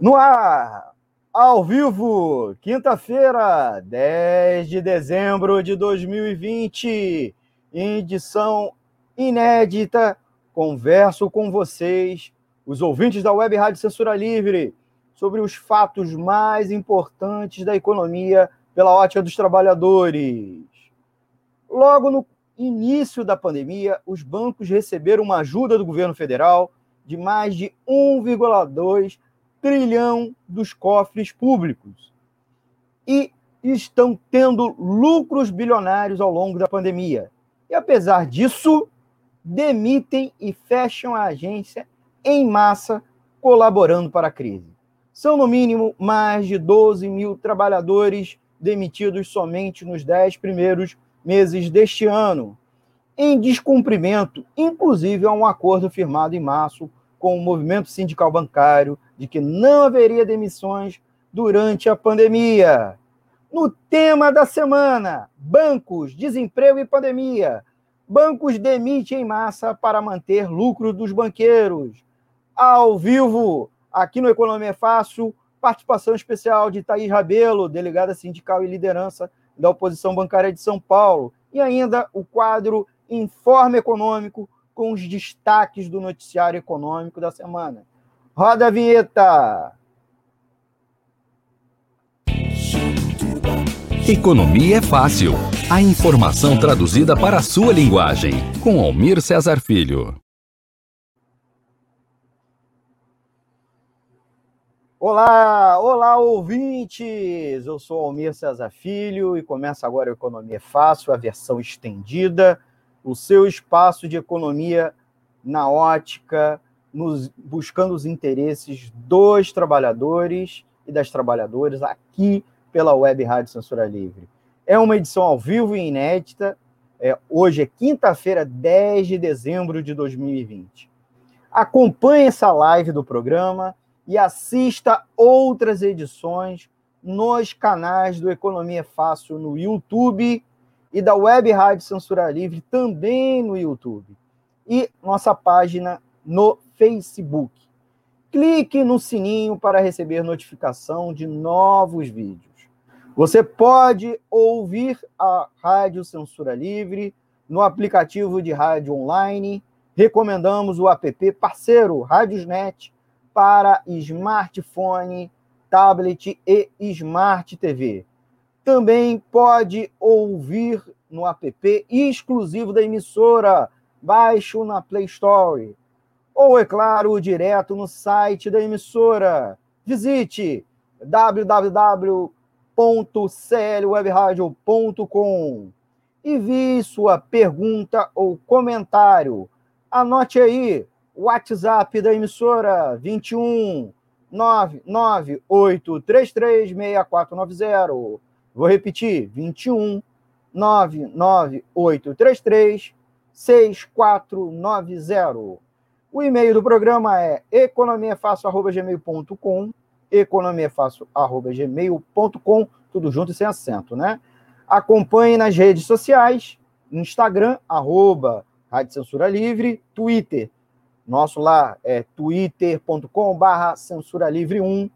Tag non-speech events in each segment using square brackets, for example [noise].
No ar, ao vivo, quinta-feira, 10 de dezembro de 2020, em edição inédita, converso com vocês, os ouvintes da Web Rádio Censura Livre, sobre os fatos mais importantes da economia pela ótica dos trabalhadores. Logo no início da pandemia, os bancos receberam uma ajuda do governo federal de mais de 1,2 trilhão dos cofres públicos e estão tendo lucros bilionários ao longo da pandemia. E apesar disso, demitem e fecham a agência em massa, colaborando para a crise. São, no mínimo, mais de 12 mil trabalhadores demitidos somente nos 10 primeiros meses deste ano, em descumprimento, inclusive, a um acordo firmado em março com o movimento sindical bancário de que não haveria demissões durante a pandemia. No tema da semana: bancos, desemprego e pandemia. Bancos demitem em massa para manter lucro dos banqueiros. Ao vivo, aqui no Economia Fácil, participação especial de Thaís Rabelo, delegada sindical e liderança da oposição bancária de São Paulo. E ainda o quadro Informe Econômico, com os destaques do noticiário econômico da semana. Roda a vinheta! Economia é fácil. A informação traduzida para a sua linguagem. Com Almir Cesar Filho. Olá, olá ouvintes! Eu sou Almir Cesar Filho e começa agora o Economia é Fácil, a versão estendida o seu espaço de economia na ótica, nos, buscando os interesses dos trabalhadores e das trabalhadoras aqui pela Web Rádio Censura Livre. É uma edição ao vivo e inédita. É, hoje é quinta-feira, 10 de dezembro de 2020. Acompanhe essa live do programa e assista outras edições nos canais do Economia Fácil no YouTube e da Web Rádio Censura Livre também no YouTube e nossa página no Facebook. Clique no sininho para receber notificação de novos vídeos. Você pode ouvir a Rádio Censura Livre no aplicativo de rádio online. Recomendamos o app parceiro Radiosnet para smartphone, tablet e smart TV também pode ouvir no app exclusivo da emissora, baixo na Play Store. Ou, é claro, direto no site da emissora. Visite www.clwebradio.com e vi sua pergunta ou comentário. Anote aí o WhatsApp da emissora 21 99833 6490 Vou repetir: 21 99833 6490. O e-mail do programa é economiafácil.gmail.com economiafácil.gmail.com tudo junto e sem acento, né? Acompanhe nas redes sociais, Instagram, arroba Rádio Censura Livre, Twitter, nosso lá é twitter.com barra censura livre 1,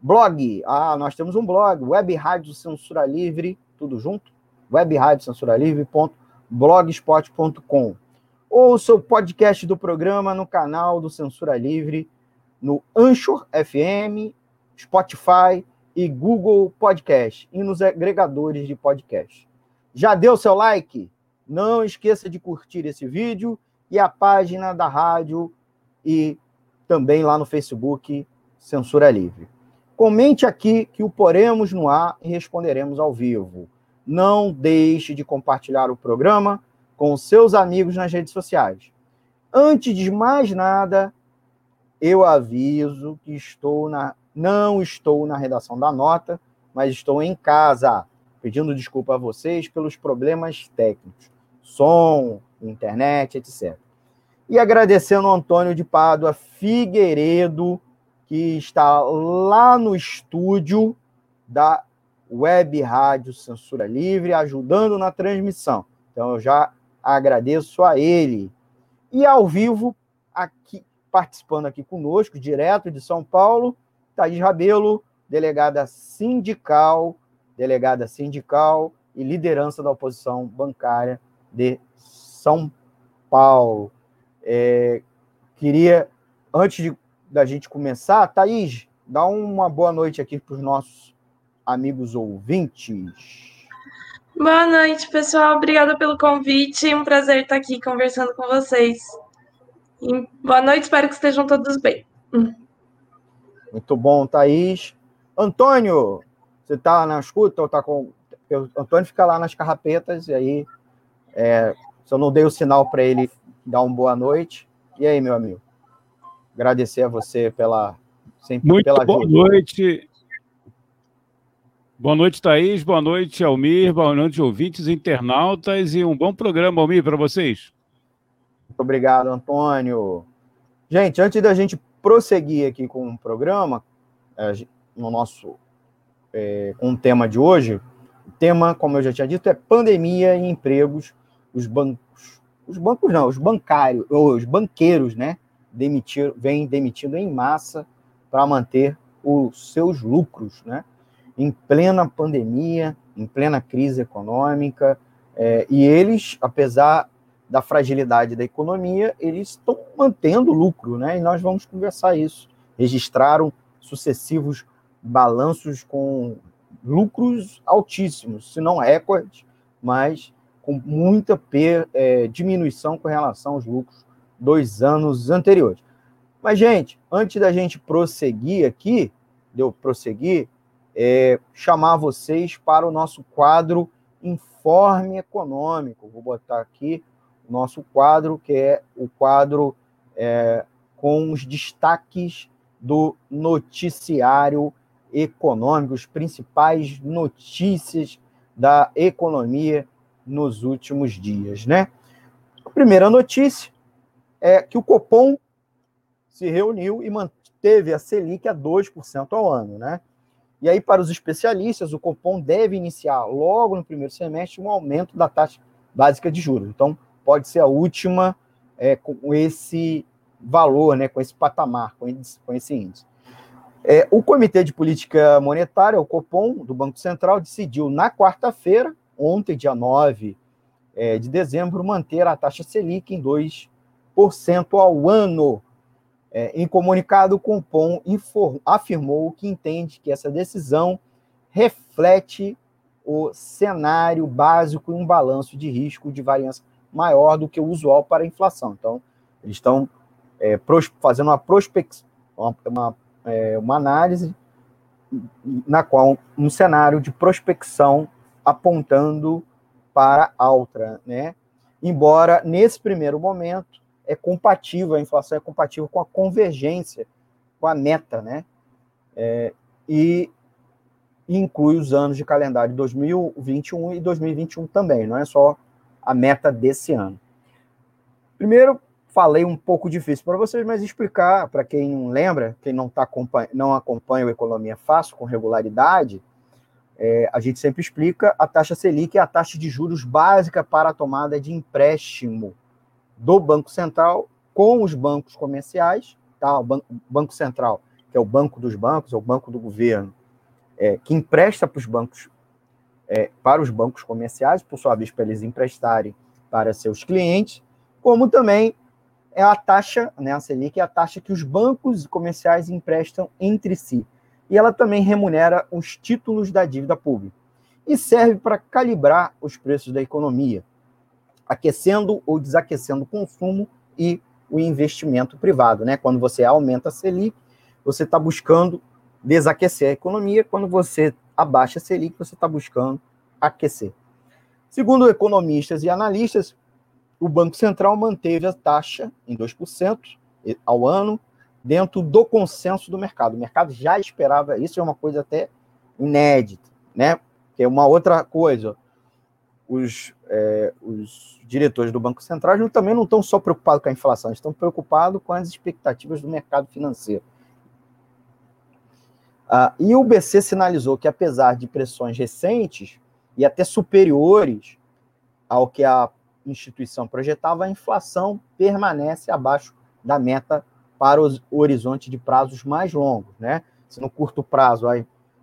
Blog. Ah, nós temos um blog, Web Rádio Censura Livre, tudo junto? Web Rádio Censura Livre.blogspot.com. Ouça o podcast do programa no canal do Censura Livre, no Anchor FM, Spotify e Google Podcast e nos agregadores de podcast. Já deu seu like? Não esqueça de curtir esse vídeo e a página da rádio e também lá no Facebook Censura Livre. Comente aqui que o poremos no ar e responderemos ao vivo. Não deixe de compartilhar o programa com seus amigos nas redes sociais. Antes de mais nada, eu aviso que estou na não estou na redação da nota, mas estou em casa, pedindo desculpa a vocês pelos problemas técnicos, som, internet, etc. E agradecendo ao Antônio de Pádua Figueiredo que está lá no estúdio da Web Rádio Censura Livre, ajudando na transmissão. Então, eu já agradeço a ele. E ao vivo, aqui participando aqui conosco, direto de São Paulo, Thaís Rabelo, delegada sindical, delegada sindical e liderança da oposição bancária de São Paulo. É, queria, antes de, da gente começar, Thaís, dá uma boa noite aqui para os nossos amigos ouvintes. Boa noite, pessoal. Obrigada pelo convite. Um prazer estar aqui conversando com vocês. E boa noite, espero que estejam todos bem. Muito bom, Thaís. Antônio, você está na escuta ou está com. O Antônio fica lá nas carrapetas, e aí, é, se eu não dei o sinal para ele dar uma boa noite. E aí, meu amigo? Agradecer a você pela. Sempre Muito pela boa noite. Boa noite, Thaís. Boa noite, Almir. Boa noite, ouvintes, internautas. E um bom programa, Almir, para vocês. Muito obrigado, Antônio. Gente, antes da gente prosseguir aqui com o programa, é, no nosso é, com o tema de hoje, o tema, como eu já tinha dito, é pandemia e empregos. Os bancos, os bancos não, os bancários, ou os banqueiros, né, demitir, vêm demitindo em massa para manter os seus lucros, né? Em plena pandemia, em plena crise econômica, é, e eles, apesar da fragilidade da economia, eles estão mantendo lucro, né? E nós vamos conversar isso. Registraram sucessivos balanços com lucros altíssimos, se não recordes, mas com muita é, diminuição com relação aos lucros dos anos anteriores. Mas, gente, antes da gente prosseguir aqui, de eu prosseguir, é, chamar vocês para o nosso quadro Informe Econômico. Vou botar aqui o nosso quadro, que é o quadro é, com os destaques do noticiário econômico, as principais notícias da economia nos últimos dias, né? A primeira notícia é que o Copom se reuniu e manteve a Selic a 2% ao ano, né? E aí, para os especialistas, o Copom deve iniciar logo no primeiro semestre um aumento da taxa básica de juros. Então, pode ser a última é, com esse valor, né, com esse patamar, com esse, com esse índice. É, o Comitê de Política Monetária, o Copom, do Banco Central, decidiu na quarta-feira, ontem, dia 9 é, de dezembro, manter a taxa Selic em 2% ao ano. É, em comunicado, o Compom afirmou que entende que essa decisão reflete o cenário básico e um balanço de risco de variância maior do que o usual para a inflação. Então, eles estão é, fazendo uma, prospect, uma, é, uma análise na qual um cenário de prospecção apontando para alta, né? Embora nesse primeiro momento é compatível, a inflação é compatível com a convergência, com a meta, né? É, e inclui os anos de calendário 2021 e 2021 também, não é só a meta desse ano. Primeiro, falei um pouco difícil para vocês, mas explicar para quem não lembra, quem não, tá acompanha, não acompanha o Economia Fácil com regularidade, é, a gente sempre explica a taxa Selic é a taxa de juros básica para a tomada de empréstimo do Banco Central com os bancos comerciais, tá? o Banco, Central, que é o banco dos bancos, é o banco do governo, é, que empresta para os bancos, é, para os bancos comerciais, por sua vez, para eles emprestarem para seus clientes, como também é a taxa, né, a Selic é a taxa que os bancos comerciais emprestam entre si. E ela também remunera os títulos da dívida pública. E serve para calibrar os preços da economia aquecendo ou desaquecendo o consumo e o investimento privado. Né? Quando você aumenta a Selic, você está buscando desaquecer a economia, quando você abaixa a Selic, você está buscando aquecer. Segundo economistas e analistas, o Banco Central manteve a taxa em 2% ao ano, dentro do consenso do mercado. O mercado já esperava isso, é uma coisa até inédita, né? Que é uma outra coisa os, é, os diretores do Banco Central também não estão só preocupados com a inflação, estão preocupados com as expectativas do mercado financeiro. Ah, e o BC sinalizou que, apesar de pressões recentes e até superiores ao que a instituição projetava, a inflação permanece abaixo da meta para o horizonte de prazos mais longos. Né? se no curto prazo a,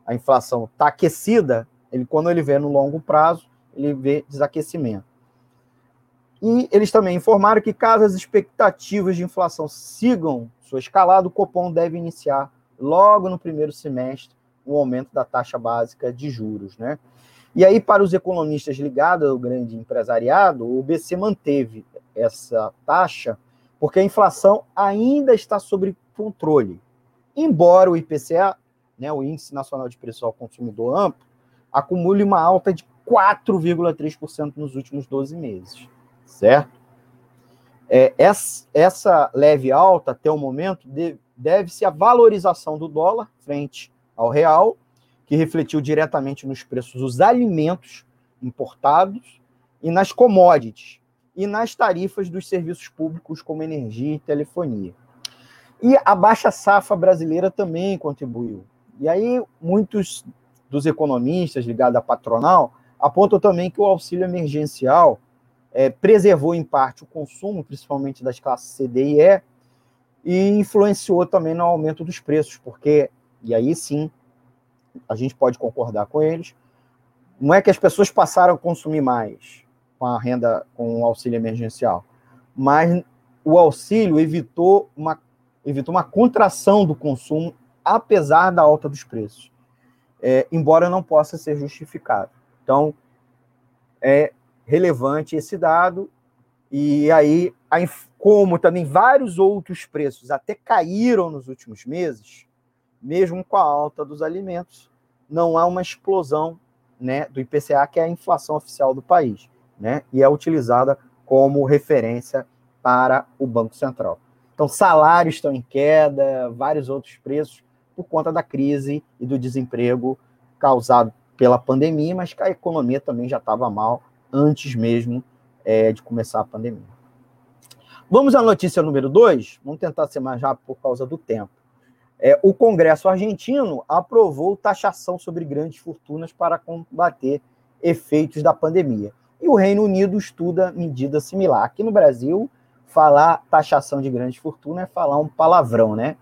a inflação está aquecida, ele, quando ele vê no longo prazo, ele vê desaquecimento. E eles também informaram que, caso as expectativas de inflação sigam sua escalada, o Copom deve iniciar logo no primeiro semestre o aumento da taxa básica de juros. Né? E aí, para os economistas ligados ao grande empresariado, o BC manteve essa taxa porque a inflação ainda está sob controle. Embora o IPCA, né, o Índice Nacional de Preço ao Consumidor Amplo, acumule uma alta de 4,3% nos últimos 12 meses, certo? É, essa, essa, leve alta, até o momento, deve-se à valorização do dólar frente ao real, que refletiu diretamente nos preços dos alimentos importados e nas commodities, e nas tarifas dos serviços públicos como energia e telefonia. E a baixa safra brasileira também contribuiu. E aí muitos dos economistas ligados à patronal apontam também que o auxílio emergencial é, preservou em parte o consumo, principalmente das classes C, D e E, e influenciou também no aumento dos preços, porque, e aí sim, a gente pode concordar com eles, não é que as pessoas passaram a consumir mais com a renda, com o auxílio emergencial, mas o auxílio evitou uma, evitou uma contração do consumo, apesar da alta dos preços, é, embora não possa ser justificado. Então, é relevante esse dado, e aí, como também vários outros preços até caíram nos últimos meses, mesmo com a alta dos alimentos, não há uma explosão né, do IPCA, que é a inflação oficial do país, né, e é utilizada como referência para o Banco Central. Então, salários estão em queda, vários outros preços, por conta da crise e do desemprego causado pela pandemia, mas que a economia também já estava mal antes mesmo é, de começar a pandemia. Vamos à notícia número 2, vamos tentar ser mais rápido por causa do tempo. É, o Congresso argentino aprovou taxação sobre grandes fortunas para combater efeitos da pandemia. E o Reino Unido estuda medida similar. Aqui no Brasil, falar taxação de grandes fortunas é falar um palavrão, né?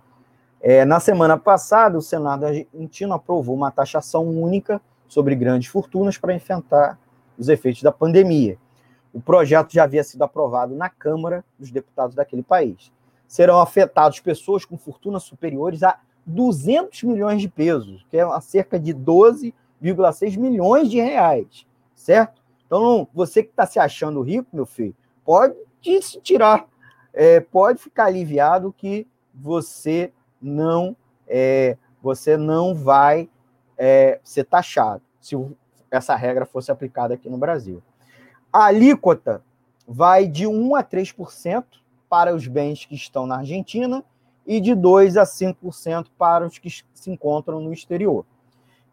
É, na semana passada, o Senado argentino aprovou uma taxação única sobre grandes fortunas para enfrentar os efeitos da pandemia. O projeto já havia sido aprovado na Câmara dos Deputados daquele país serão afetados pessoas com fortunas superiores a 200 milhões de pesos, que é cerca de 12,6 milhões de reais, certo? Então, você que está se achando rico, meu filho, pode se tirar, é, pode ficar aliviado que você não, é, você não vai é, ser taxado, se essa regra fosse aplicada aqui no Brasil. A alíquota vai de 1 a 3%, para os bens que estão na Argentina e de 2 a 5% para os que se encontram no exterior.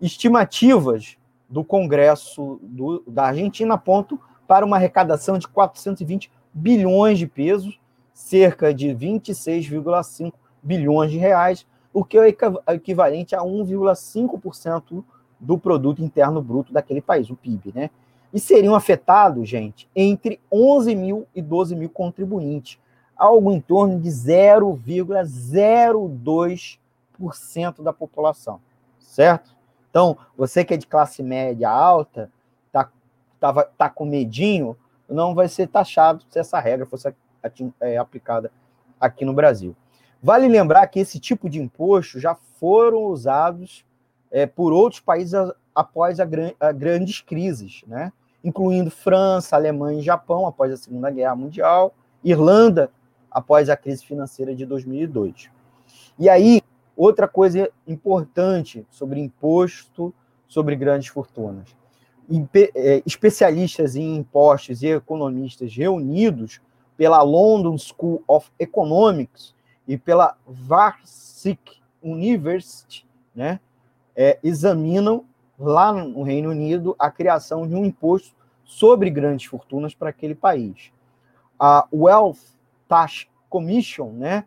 Estimativas do Congresso do, da Argentina apontam para uma arrecadação de 420 bilhões de pesos, cerca de 26,5 bilhões de reais, o que é equivalente a 1,5% do produto interno bruto daquele país, o PIB, né? E seriam afetados, gente, entre 11 mil e 12 mil contribuintes, algo em torno de 0,02% da população, certo? Então, você que é de classe média alta, tá, tá, tá com medinho, não vai ser taxado se essa regra fosse é, aplicada aqui no Brasil. Vale lembrar que esse tipo de imposto já foram usados é, por outros países após a, gran a grandes crises, né? incluindo França, Alemanha e Japão após a Segunda Guerra Mundial, Irlanda após a crise financeira de 2002. E aí, outra coisa importante sobre imposto sobre grandes fortunas. É, especialistas em impostos e economistas reunidos pela London School of Economics e pela Varsity University, né, é, examinam lá no Reino Unido a criação de um imposto sobre grandes fortunas para aquele país. A Wealth Tax Commission, né?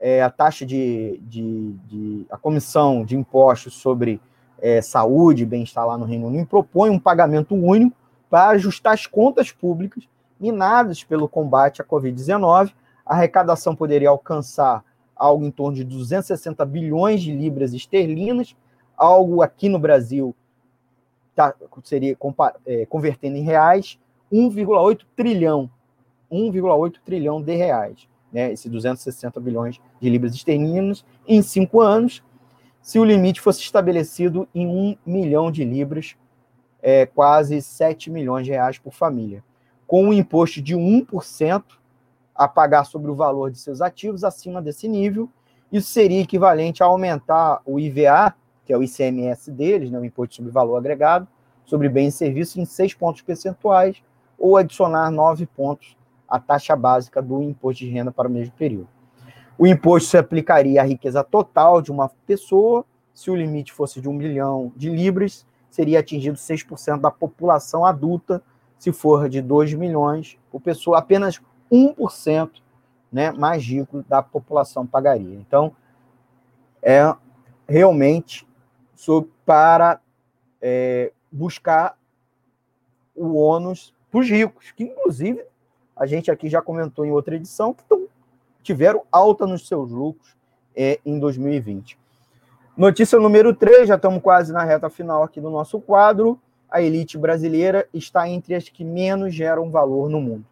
É, a taxa de, de, de, a comissão de impostos sobre é, saúde e bem-estar lá no Reino Unido propõe um pagamento único para ajustar as contas públicas minadas pelo combate à Covid-19. A arrecadação poderia alcançar algo em torno de 260 bilhões de libras esterlinas, algo aqui no Brasil tá, seria é, convertendo em reais 1,8 trilhão, 1,8 trilhão de reais, né? Esse 260 bilhões de libras esterlinas em cinco anos, se o limite fosse estabelecido em 1 milhão de libras, é, quase 7 milhões de reais por família, com um imposto de 1% a pagar sobre o valor de seus ativos acima desse nível, isso seria equivalente a aumentar o IVA, que é o ICMS deles, né, o Imposto sobre Valor Agregado, sobre bens e serviços, em 6 pontos percentuais, ou adicionar 9 pontos à taxa básica do imposto de renda para o mesmo período. O imposto se aplicaria à riqueza total de uma pessoa, se o limite fosse de 1 milhão de libras, seria atingido 6% da população adulta, se for de 2 milhões por pessoa, apenas 1% né, mais rico da população pagaria. Então, é realmente para é, buscar o ônus para os ricos, que inclusive a gente aqui já comentou em outra edição, que tiveram alta nos seus lucros é, em 2020. Notícia número 3, já estamos quase na reta final aqui do nosso quadro. A elite brasileira está entre as que menos geram valor no mundo.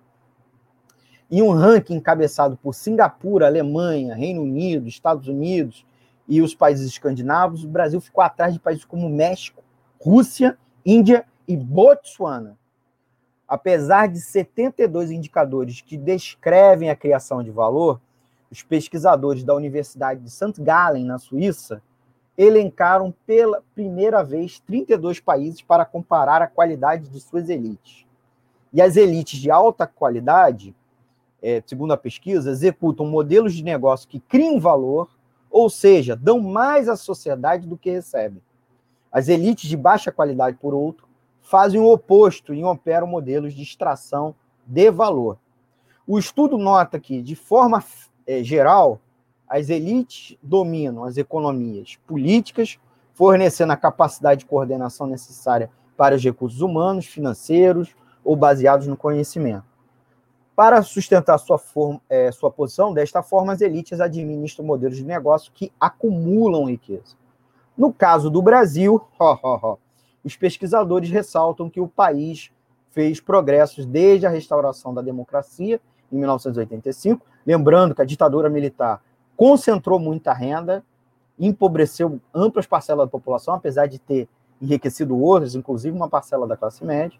Em um ranking encabeçado por Singapura, Alemanha, Reino Unido, Estados Unidos e os países escandinavos, o Brasil ficou atrás de países como México, Rússia, Índia e Botsuana. Apesar de 72 indicadores que descrevem a criação de valor, os pesquisadores da Universidade de St. Gallen, na Suíça, elencaram pela primeira vez 32 países para comparar a qualidade de suas elites. E as elites de alta qualidade é, segundo a pesquisa, executam modelos de negócio que criam valor, ou seja, dão mais à sociedade do que recebem. As elites de baixa qualidade, por outro, fazem o oposto e operam modelos de extração de valor. O estudo nota que, de forma é, geral, as elites dominam as economias políticas, fornecendo a capacidade de coordenação necessária para os recursos humanos, financeiros ou baseados no conhecimento. Para sustentar sua, forma, é, sua posição, desta forma, as elites administram modelos de negócio que acumulam riqueza. No caso do Brasil, [laughs] ó, ó, ó, os pesquisadores ressaltam que o país fez progressos desde a restauração da democracia, em 1985, lembrando que a ditadura militar concentrou muita renda, empobreceu amplas parcelas da população, apesar de ter enriquecido outras, inclusive uma parcela da classe média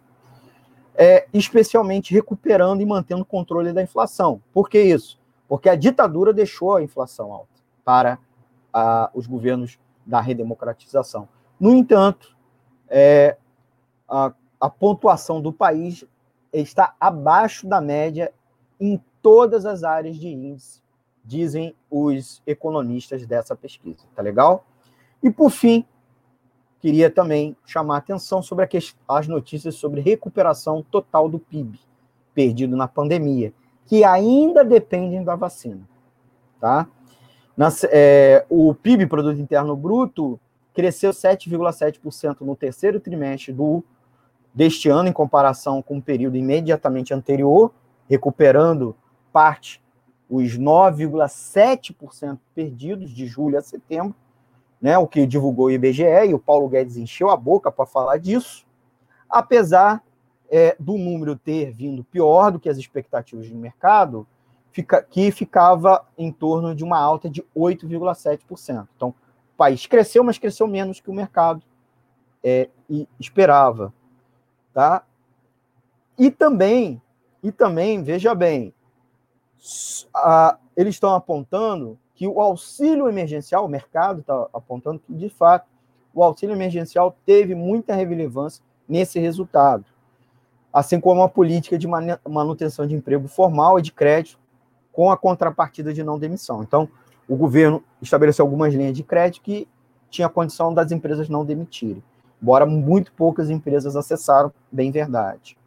é, especialmente recuperando e mantendo o controle da inflação. Por que isso? Porque a ditadura deixou a inflação alta para a, os governos da redemocratização. No entanto, é, a, a pontuação do país está abaixo da média em todas as áreas de índice, dizem os economistas dessa pesquisa. Tá legal? E por fim, queria também chamar atenção sobre as notícias sobre recuperação total do PIB perdido na pandemia, que ainda dependem da vacina. Tá? é, o PIB, Produto Interno Bruto, cresceu 7,7% no terceiro trimestre do, deste ano, em comparação com o período imediatamente anterior, recuperando parte, os 9,7% perdidos de julho a setembro, né, o que divulgou o IBGE, e o Paulo Guedes encheu a boca para falar disso, apesar é, do número ter vindo pior do que as expectativas do mercado, fica, que ficava em torno de uma alta de 8,7%. Então, o país cresceu, mas cresceu menos que o mercado é, esperava. Tá? E também, e também, veja bem, a, eles estão apontando que o auxílio emergencial, o mercado está apontando que, de fato, o auxílio emergencial teve muita relevância nesse resultado, assim como a política de manutenção de emprego formal e de crédito com a contrapartida de não demissão. Então, o governo estabeleceu algumas linhas de crédito que tinha condição das empresas não demitirem, embora muito poucas empresas acessaram, bem verdade.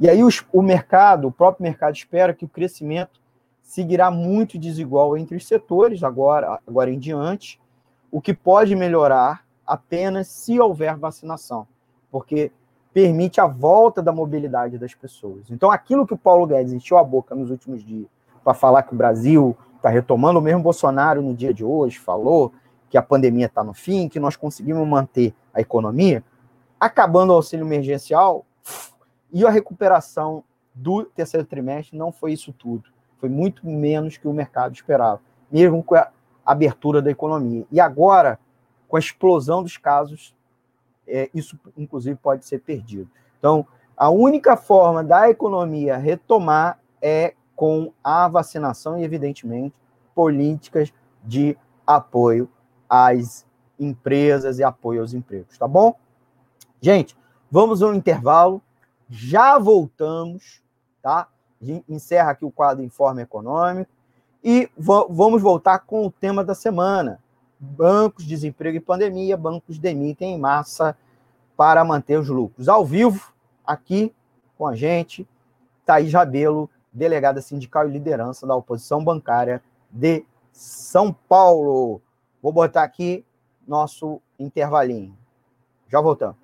E aí os, o mercado, o próprio mercado espera que o crescimento seguirá muito desigual entre os setores, agora, agora em diante, o que pode melhorar apenas se houver vacinação, porque permite a volta da mobilidade das pessoas. Então, aquilo que o Paulo Guedes encheu a boca nos últimos dias para falar que o Brasil está retomando, o mesmo Bolsonaro no dia de hoje falou que a pandemia está no fim, que nós conseguimos manter a economia, acabando o auxílio emergencial e a recuperação do terceiro trimestre não foi isso tudo. Foi muito menos que o mercado esperava, mesmo com a abertura da economia. E agora, com a explosão dos casos, é, isso inclusive pode ser perdido. Então, a única forma da economia retomar é com a vacinação e, evidentemente, políticas de apoio às empresas e apoio aos empregos, tá bom? Gente, vamos ao intervalo, já voltamos, tá? Encerra aqui o quadro Informe Econômico e vamos voltar com o tema da semana. Bancos, desemprego e pandemia, bancos demitem em massa para manter os lucros. Ao vivo, aqui com a gente, Thaís Rabelo, delegada sindical e liderança da oposição bancária de São Paulo. Vou botar aqui nosso intervalinho. Já voltamos.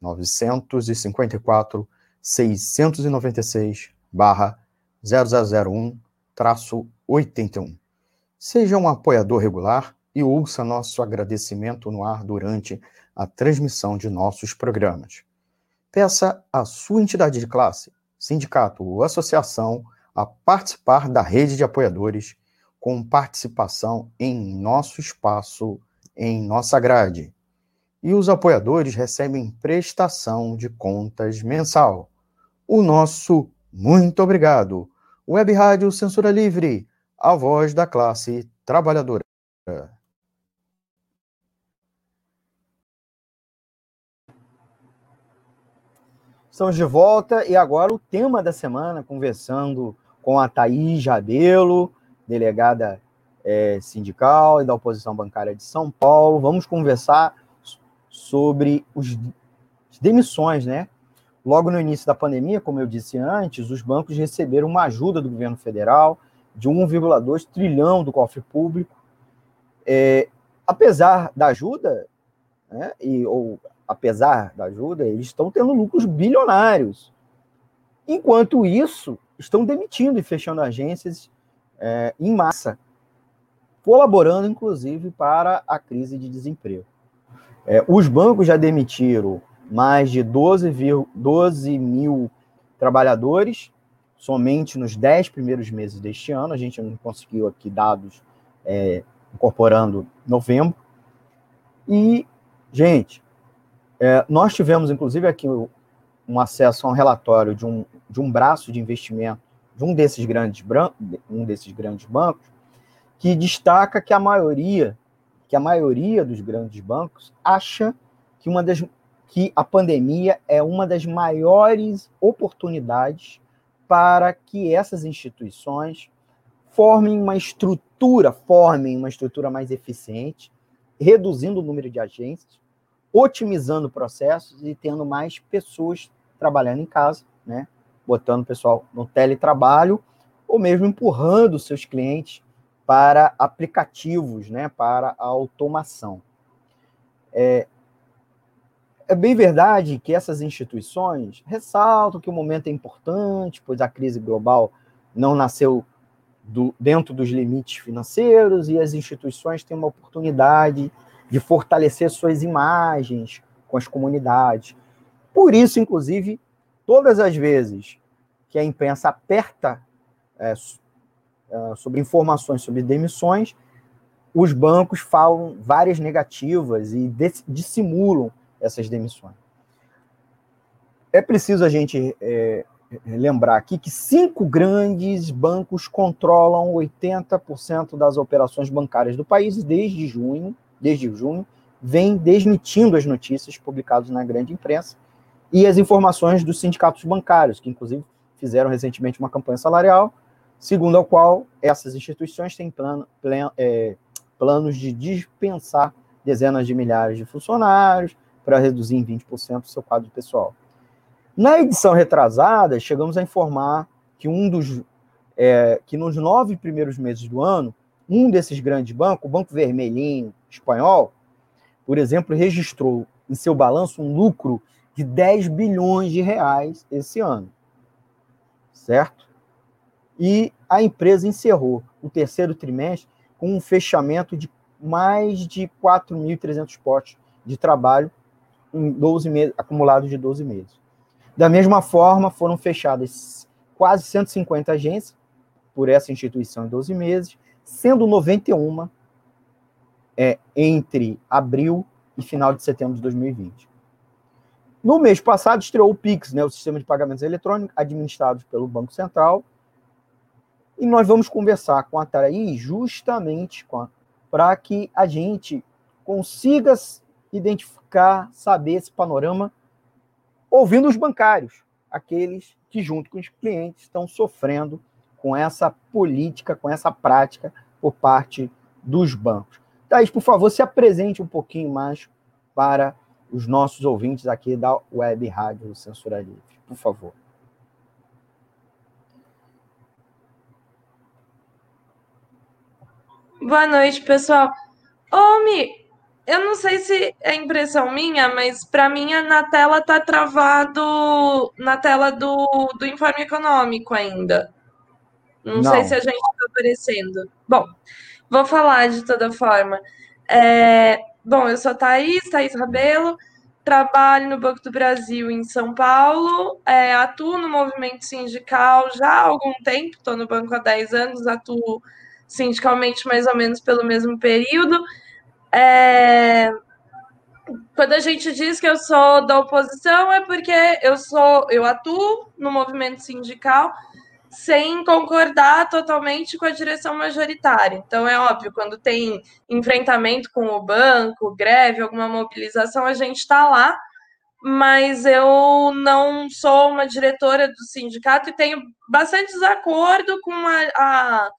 954 696 barra 0001 81. Seja um apoiador regular e ouça nosso agradecimento no ar durante a transmissão de nossos programas. Peça à sua entidade de classe, sindicato ou associação a participar da rede de apoiadores com participação em nosso espaço, em nossa grade. E os apoiadores recebem prestação de contas mensal. O nosso muito obrigado. Web Rádio Censura Livre, a voz da classe trabalhadora. Estamos de volta e agora o tema da semana, conversando com a Thaís Jabelo, delegada é, sindical e da oposição bancária de São Paulo. Vamos conversar sobre os demissões, né? Logo no início da pandemia, como eu disse antes, os bancos receberam uma ajuda do governo federal de 1,2 trilhão do cofre público. É, apesar da ajuda, né, e, ou apesar da ajuda, eles estão tendo lucros bilionários. Enquanto isso, estão demitindo e fechando agências é, em massa, colaborando, inclusive, para a crise de desemprego. É, os bancos já demitiram mais de 12, 12 mil trabalhadores somente nos 10 primeiros meses deste ano. A gente não conseguiu aqui dados é, incorporando novembro. E, gente, é, nós tivemos, inclusive, aqui um acesso a um relatório de um, de um braço de investimento de um desses grandes, um desses grandes bancos, que destaca que a maioria, que a maioria dos grandes bancos acha que uma das que a pandemia é uma das maiores oportunidades para que essas instituições formem uma estrutura, formem uma estrutura mais eficiente, reduzindo o número de agências, otimizando processos e tendo mais pessoas trabalhando em casa, né? Botando o pessoal no teletrabalho ou mesmo empurrando seus clientes para aplicativos, né? Para a automação. É, é bem verdade que essas instituições ressaltam que o momento é importante, pois a crise global não nasceu do, dentro dos limites financeiros e as instituições têm uma oportunidade de fortalecer suas imagens com as comunidades. Por isso, inclusive, todas as vezes que a imprensa aperta é, é, sobre informações sobre demissões, os bancos falam várias negativas e dissimulam essas demissões. É preciso a gente é, lembrar aqui que cinco grandes bancos controlam 80% das operações bancárias do país desde junho desde junho, vem desmentindo as notícias publicadas na grande imprensa e as informações dos sindicatos bancários, que inclusive fizeram recentemente uma campanha salarial, segundo a qual essas instituições têm é, planos de dispensar dezenas de milhares de funcionários para reduzir em 20% o seu quadro pessoal. Na edição retrasada, chegamos a informar que um dos é, que nos nove primeiros meses do ano, um desses grandes bancos, o Banco Vermelhinho espanhol, por exemplo, registrou em seu balanço um lucro de 10 bilhões de reais esse ano. Certo? E a empresa encerrou o terceiro trimestre com um fechamento de mais de 4.300 postos de trabalho em 12 meses, acumulados de 12 meses. Da mesma forma, foram fechadas quase 150 agências por essa instituição em 12 meses, sendo 91 é, entre abril e final de setembro de 2020. No mês passado, estreou o PIX, né, o sistema de pagamentos eletrônicos, administrado pelo Banco Central. E nós vamos conversar com a Taraí justamente para que a gente consiga identificar, saber esse panorama ouvindo os bancários, aqueles que, junto com os clientes, estão sofrendo com essa política, com essa prática por parte dos bancos. Thaís, por favor, se apresente um pouquinho mais para os nossos ouvintes aqui da Web Rádio Censura Livre, por favor. Boa noite, pessoal. Ô, Mi, eu não sei se é impressão minha, mas para mim na tela tá travado na tela do, do informe econômico ainda. Não, não. sei se a gente está aparecendo. Bom, vou falar de toda forma. É, bom, eu sou Thaís, Thaís Rabelo, trabalho no Banco do Brasil em São Paulo, é, atuo no movimento sindical já há algum tempo, estou no banco há 10 anos, atuo sindicalmente mais ou menos pelo mesmo período. É... Quando a gente diz que eu sou da oposição é porque eu sou, eu atuo no movimento sindical sem concordar totalmente com a direção majoritária. Então é óbvio, quando tem enfrentamento com o banco, greve, alguma mobilização, a gente está lá, mas eu não sou uma diretora do sindicato e tenho bastante desacordo com a, a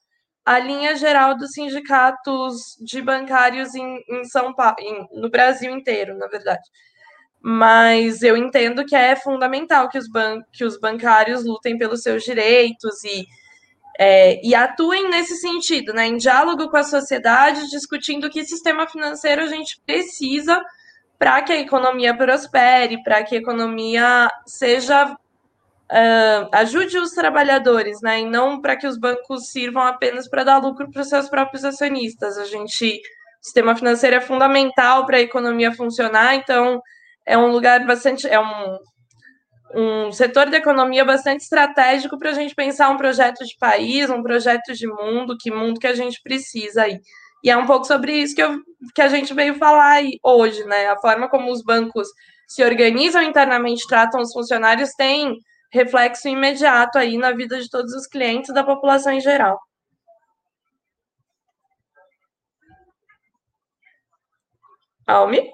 a linha geral dos sindicatos de bancários em, em São Paulo, em, no Brasil inteiro, na verdade. Mas eu entendo que é fundamental que os, ban que os bancários lutem pelos seus direitos e, é, e atuem nesse sentido, né, em diálogo com a sociedade, discutindo que sistema financeiro a gente precisa para que a economia prospere, para que a economia seja uh, ajude os trabalhadores, né? E não para que os bancos sirvam apenas para dar lucro para os seus próprios acionistas. A gente, o sistema financeiro é fundamental para a economia funcionar, então é um lugar bastante, é um, um setor da economia bastante estratégico para a gente pensar um projeto de país, um projeto de mundo, que mundo que a gente precisa aí. E é um pouco sobre isso que, eu, que a gente veio falar hoje, né? A forma como os bancos se organizam internamente, tratam os funcionários, tem reflexo imediato aí na vida de todos os clientes da população em geral. Almi?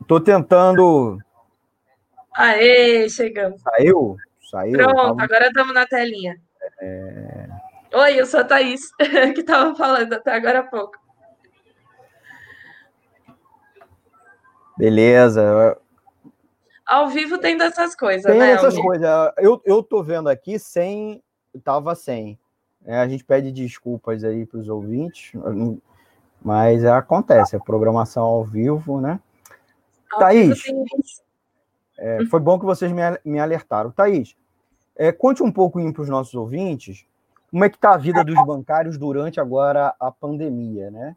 Estou tentando. Aê, chegamos. Saiu? Saiu. Pronto, agora estamos na telinha. É... Oi, eu sou a Thaís, [laughs] que estava falando até agora há pouco. Beleza. Ao vivo tem dessas coisas, tem né? Tem essas coisas. Eu, eu tô vendo aqui sem. Tava sem. É, a gente pede desculpas aí para os ouvintes, mas acontece, a programação ao vivo, né? Ao Thaís, vivo é, foi bom que vocês me, me alertaram. Thaís, é, conte um pouco para os nossos ouvintes como é que está a vida dos bancários durante agora a pandemia, né?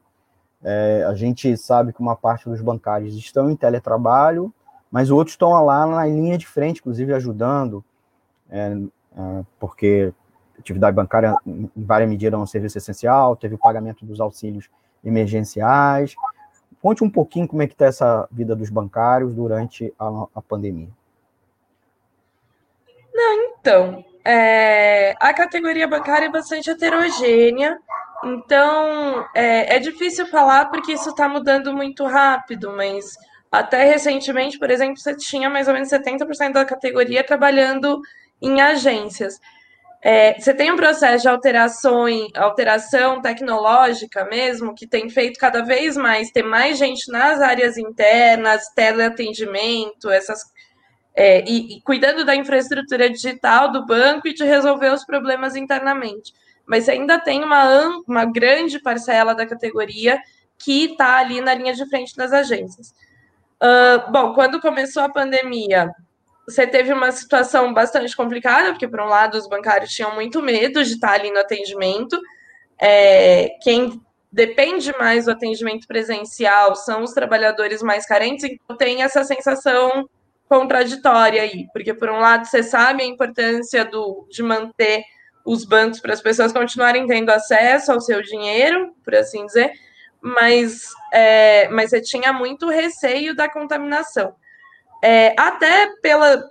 É, a gente sabe que uma parte dos bancários estão em teletrabalho, mas outros estão lá na linha de frente, inclusive ajudando, é, é, porque atividade bancária, em várias medidas, é um serviço essencial, teve o pagamento dos auxílios emergenciais. Conte um pouquinho como é que está essa vida dos bancários durante a, a pandemia. Não, então, é, a categoria bancária é bastante heterogênea, então é, é difícil falar porque isso está mudando muito rápido, mas Até recentemente, por exemplo, você tinha mais ou menos 70% da categoria trabalhando em agências. É, você tem um processo de alteração, alteração tecnológica mesmo, que tem feito cada vez mais ter mais gente nas áreas internas, teleatendimento, essas, é, e, e, cuidando da infraestrutura digital do banco e de resolver os problemas internamente. Mas ainda tem uma, uma grande parcela da categoria que está ali na linha de frente das agências. Uh, bom, quando começou a pandemia, você teve uma situação bastante complicada, porque, por um lado, os bancários tinham muito medo de estar ali no atendimento. É, quem depende mais do atendimento presencial são os trabalhadores mais carentes, então tem essa sensação contraditória aí, porque, por um lado, você sabe a importância do, de manter os bancos para as pessoas continuarem tendo acesso ao seu dinheiro, por assim dizer, mas, é, mas você tinha muito receio da contaminação é, até pela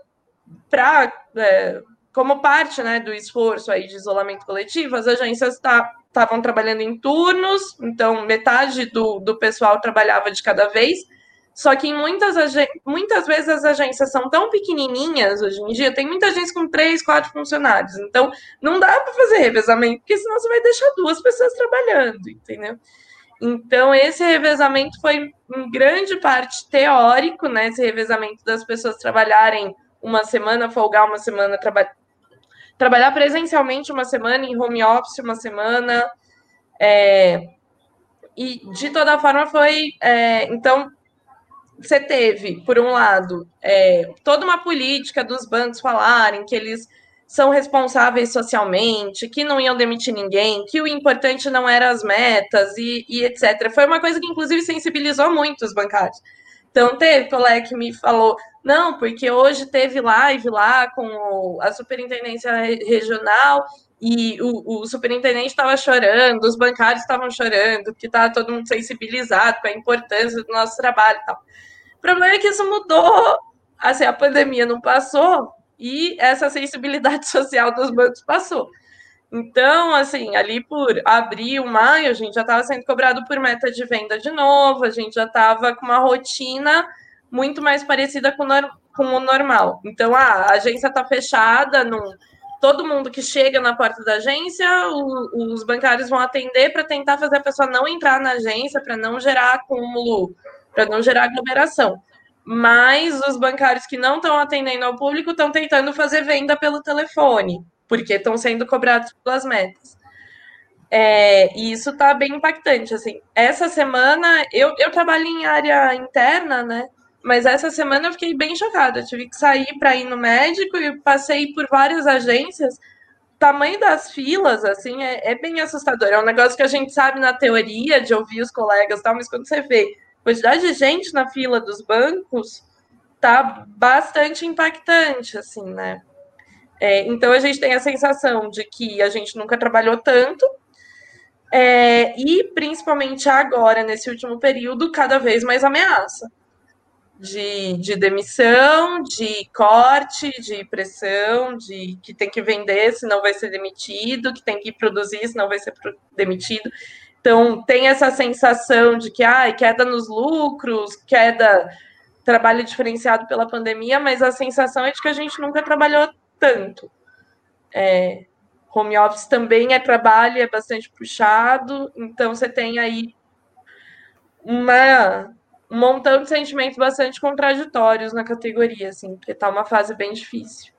pra, é, como parte né, do esforço aí de isolamento coletivo, as agências estavam tá, trabalhando em turnos, então metade do, do pessoal trabalhava de cada vez. Só que muitas, muitas vezes as agências são tão pequenininhas hoje em dia, tem muita agência com três, quatro funcionários. Então, não dá para fazer revezamento, porque senão você vai deixar duas pessoas trabalhando, entendeu? Então, esse revezamento foi em grande parte teórico, né? Esse revezamento das pessoas trabalharem uma semana, folgar uma semana, traba trabalhar presencialmente uma semana, em home office uma semana. É... E, de toda forma, foi. É... Então, você teve, por um lado, é... toda uma política dos bancos falarem que eles são responsáveis socialmente, que não iam demitir ninguém, que o importante não eram as metas e, e, etc. Foi uma coisa que, inclusive, sensibilizou muito os bancários. Então, teve colega que me falou, não, porque hoje teve live lá com a superintendência regional e o, o superintendente estava chorando, os bancários estavam chorando, porque estava todo mundo sensibilizado com a importância do nosso trabalho e tal. O problema é que isso mudou, assim, a pandemia não passou, e essa sensibilidade [laughs] social dos bancos passou. Então, assim, ali por abril, maio, a gente já estava sendo cobrado por meta de venda de novo, a gente já estava com uma rotina muito mais parecida com, com o normal. Então, ah, a agência está fechada, todo mundo que chega na porta da agência, o, os bancários vão atender para tentar fazer a pessoa não entrar na agência, para não gerar acúmulo, para não gerar aglomeração mas os bancários que não estão atendendo ao público estão tentando fazer venda pelo telefone, porque estão sendo cobrados pelas metas. É, e isso está bem impactante. Assim, essa semana eu, eu trabalho em área interna, né? Mas essa semana eu fiquei bem chocada. Eu tive que sair para ir no médico e passei por várias agências. O tamanho das filas, assim, é, é bem assustador. É um negócio que a gente sabe na teoria, de ouvir os colegas, tal, mas quando você vê quantidade de gente na fila dos bancos tá bastante impactante, assim, né? É, então a gente tem a sensação de que a gente nunca trabalhou tanto, é, e principalmente agora, nesse último período, cada vez mais ameaça de, de demissão, de corte, de pressão, de que tem que vender, senão vai ser demitido, que tem que produzir, senão vai ser demitido. Então, tem essa sensação de que, ai, queda nos lucros, queda, trabalho diferenciado pela pandemia, mas a sensação é de que a gente nunca trabalhou tanto. É, home office também é trabalho, é bastante puxado, então você tem aí uma, um montão de sentimentos bastante contraditórios na categoria, assim, porque está uma fase bem difícil.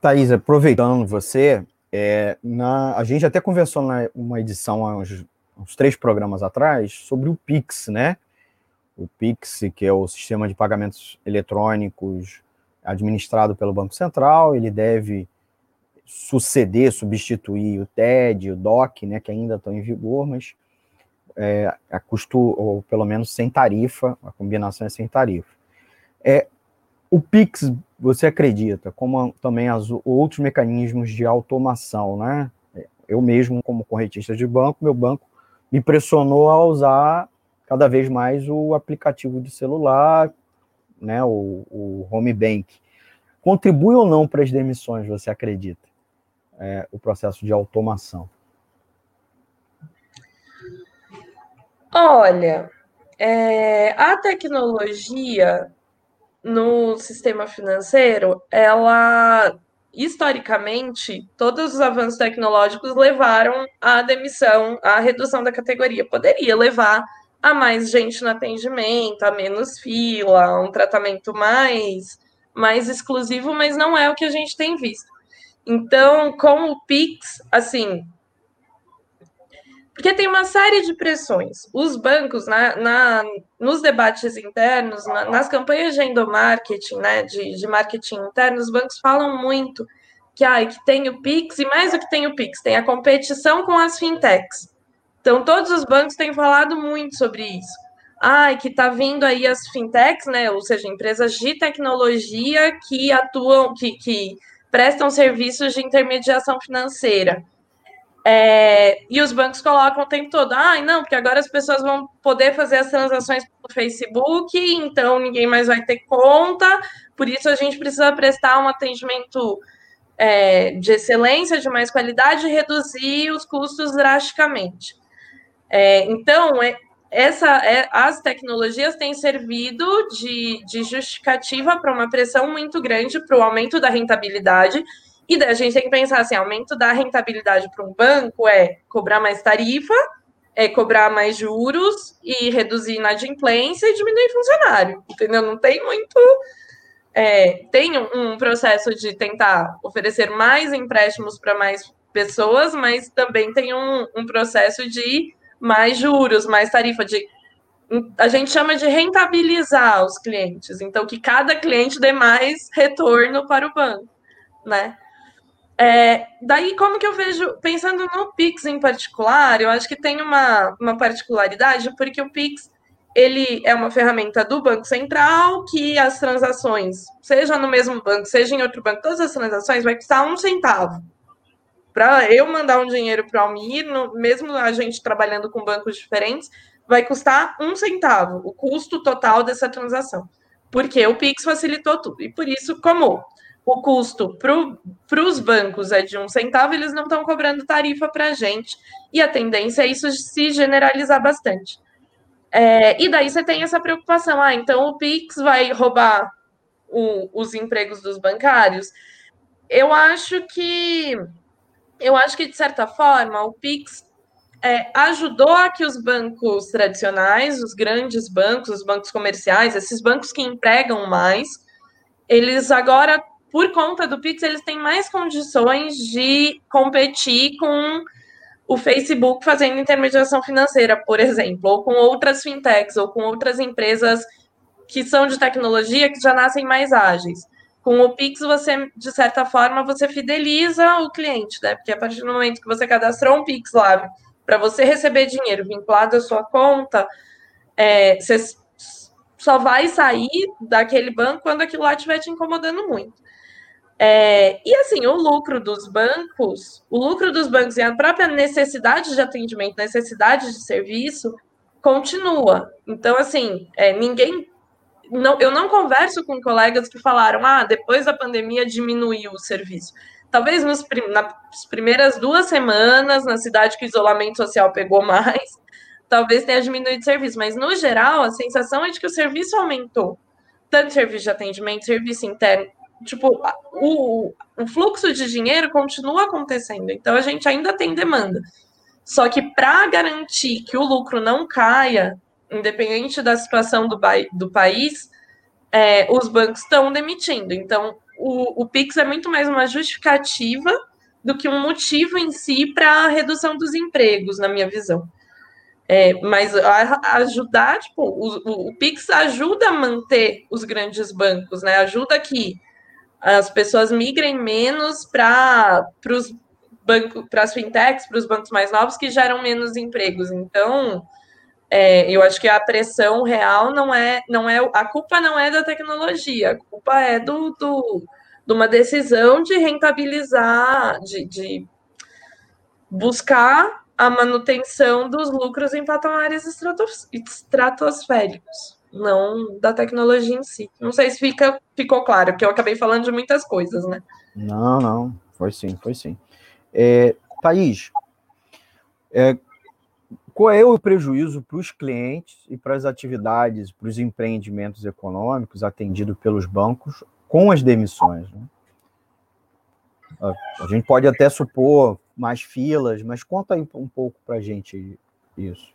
Thaís, aproveitando você, é, na, a gente até conversou na uma edição há uns, uns, três programas atrás sobre o Pix, né? O Pix, que é o sistema de pagamentos eletrônicos administrado pelo Banco Central, ele deve suceder, substituir o TED, o DOC, né, que ainda estão em vigor, mas é, a custo, ou pelo menos sem tarifa, a combinação é sem tarifa. É, o Pix, você acredita, como também as outros mecanismos de automação, né? Eu mesmo, como corretista de banco, meu banco me pressionou a usar cada vez mais o aplicativo de celular, né, o, o home bank. Contribui ou não para as demissões, você acredita? É, o processo de automação? Olha, é, a tecnologia no sistema financeiro, ela historicamente, todos os avanços tecnológicos levaram à demissão, à redução da categoria. Poderia levar a mais gente no atendimento, a menos fila, a um tratamento mais, mais exclusivo, mas não é o que a gente tem visto. Então, com o Pix, assim, porque tem uma série de pressões. Os bancos, na, na nos debates internos, na, nas campanhas de endomarketing, né, de, de marketing interno, os bancos falam muito que, ah, que tem o Pix, e mais do que tem o Pix, tem a competição com as fintechs. Então, todos os bancos têm falado muito sobre isso. Ah, que está vindo aí as fintechs, né, ou seja, empresas de tecnologia que atuam, que, que prestam serviços de intermediação financeira. É, e os bancos colocam o tempo todo, ah, não, porque agora as pessoas vão poder fazer as transações pelo Facebook, então ninguém mais vai ter conta, por isso a gente precisa prestar um atendimento é, de excelência, de mais qualidade, e reduzir os custos drasticamente. É, então, é, essa, é, as tecnologias têm servido de, de justificativa para uma pressão muito grande para o aumento da rentabilidade e daí a gente tem que pensar assim: aumento da rentabilidade para um banco é cobrar mais tarifa, é cobrar mais juros e reduzir inadimplência e diminuir funcionário. Entendeu? Não tem muito. É, tem um processo de tentar oferecer mais empréstimos para mais pessoas, mas também tem um, um processo de mais juros, mais tarifa, de a gente chama de rentabilizar os clientes, então que cada cliente dê mais retorno para o banco, né? É, daí, como que eu vejo, pensando no Pix em particular, eu acho que tem uma, uma particularidade, porque o Pix ele é uma ferramenta do Banco Central que as transações, seja no mesmo banco, seja em outro banco, todas as transações vai custar um centavo. Para eu mandar um dinheiro para o Almir, no, mesmo a gente trabalhando com bancos diferentes, vai custar um centavo, o custo total dessa transação. Porque o Pix facilitou tudo. E por isso, como o custo para os bancos é de um centavo, eles não estão cobrando tarifa para a gente. E a tendência é isso se generalizar bastante. É, e daí você tem essa preocupação: ah, então o Pix vai roubar o, os empregos dos bancários. Eu acho que eu acho que, de certa forma, o Pix é, ajudou a que os bancos tradicionais, os grandes bancos, os bancos comerciais, esses bancos que empregam mais, eles agora por conta do Pix, eles têm mais condições de competir com o Facebook fazendo intermediação financeira, por exemplo, ou com outras fintechs, ou com outras empresas que são de tecnologia que já nascem mais ágeis. Com o Pix, você, de certa forma, você fideliza o cliente, né? Porque a partir do momento que você cadastrou um Pix lá, para você receber dinheiro vinculado à sua conta, é, você só vai sair daquele banco quando aquilo lá estiver te incomodando muito. É, e assim, o lucro dos bancos, o lucro dos bancos e a própria necessidade de atendimento, necessidade de serviço, continua. Então, assim, é, ninguém. Não, eu não converso com colegas que falaram, ah, depois da pandemia diminuiu o serviço. Talvez nos, nas primeiras duas semanas, na cidade que o isolamento social pegou mais, [laughs] talvez tenha diminuído o serviço, mas no geral a sensação é de que o serviço aumentou. Tanto serviço de atendimento, serviço interno, tipo, o, o fluxo de dinheiro continua acontecendo, então a gente ainda tem demanda. Só que para garantir que o lucro não caia, independente da situação do, do país, é, os bancos estão demitindo. Então, o, o Pix é muito mais uma justificativa do que um motivo em si para a redução dos empregos, na minha visão. É, mas ajudar, tipo, o, o, Pix ajuda a manter os grandes bancos, né? Ajuda que as pessoas migrem menos para os bancos, para as fintechs, para os bancos mais novos que geram menos empregos. Então, é, eu acho que a pressão real não é, não é, a culpa não é da tecnologia, a culpa é do, do de uma decisão de rentabilizar, de, de buscar a manutenção dos lucros em patamares estratosféricos não da tecnologia em si. Não sei se fica, ficou claro, porque eu acabei falando de muitas coisas, né? Não, não, foi sim, foi sim. É, Thaís, é, qual é o prejuízo para os clientes e para as atividades, para os empreendimentos econômicos atendidos pelos bancos com as demissões? Né? A gente pode até supor mais filas, mas conta aí um pouco para a gente isso.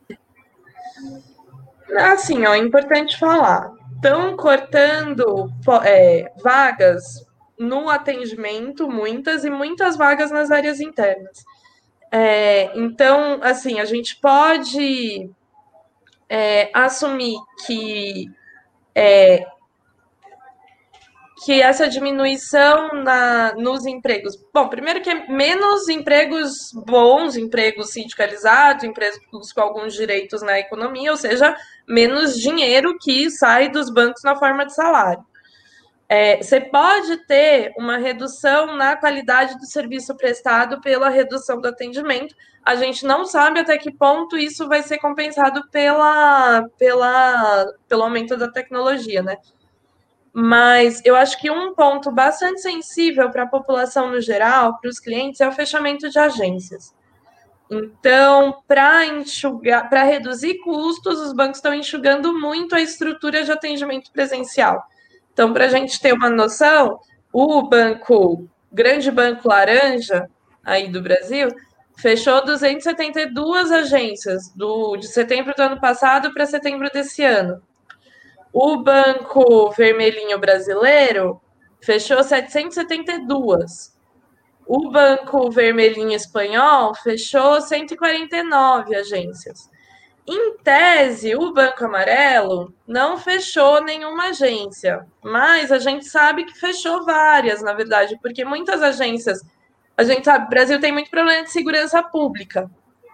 Assim, ó, é importante falar. Estão cortando é, vagas no atendimento, muitas, e muitas vagas nas áreas internas. É, então, assim, a gente pode é, assumir que é, que essa diminuição na, nos empregos. Bom, primeiro que é menos empregos bons, empregos sindicalizados, empregos com alguns direitos na economia, ou seja, menos dinheiro que sai dos bancos na forma de salário. É, você pode ter uma redução na qualidade do serviço prestado pela redução do atendimento. A gente não sabe até que ponto isso vai ser compensado pela, pela, pelo aumento da tecnologia, né? Mas eu acho que um ponto bastante sensível para a população no geral, para os clientes, é o fechamento de agências. Então, para enxugar, para reduzir custos, os bancos estão enxugando muito a estrutura de atendimento presencial. Então, para a gente ter uma noção, o banco, grande banco laranja aí do Brasil, fechou 272 agências do, de setembro do ano passado para setembro desse ano. O Banco Vermelhinho Brasileiro fechou 772. O Banco Vermelhinho Espanhol fechou 149 agências. Em tese, o Banco Amarelo não fechou nenhuma agência, mas a gente sabe que fechou várias, na verdade, porque muitas agências. A gente sabe, o Brasil tem muito problema de segurança pública.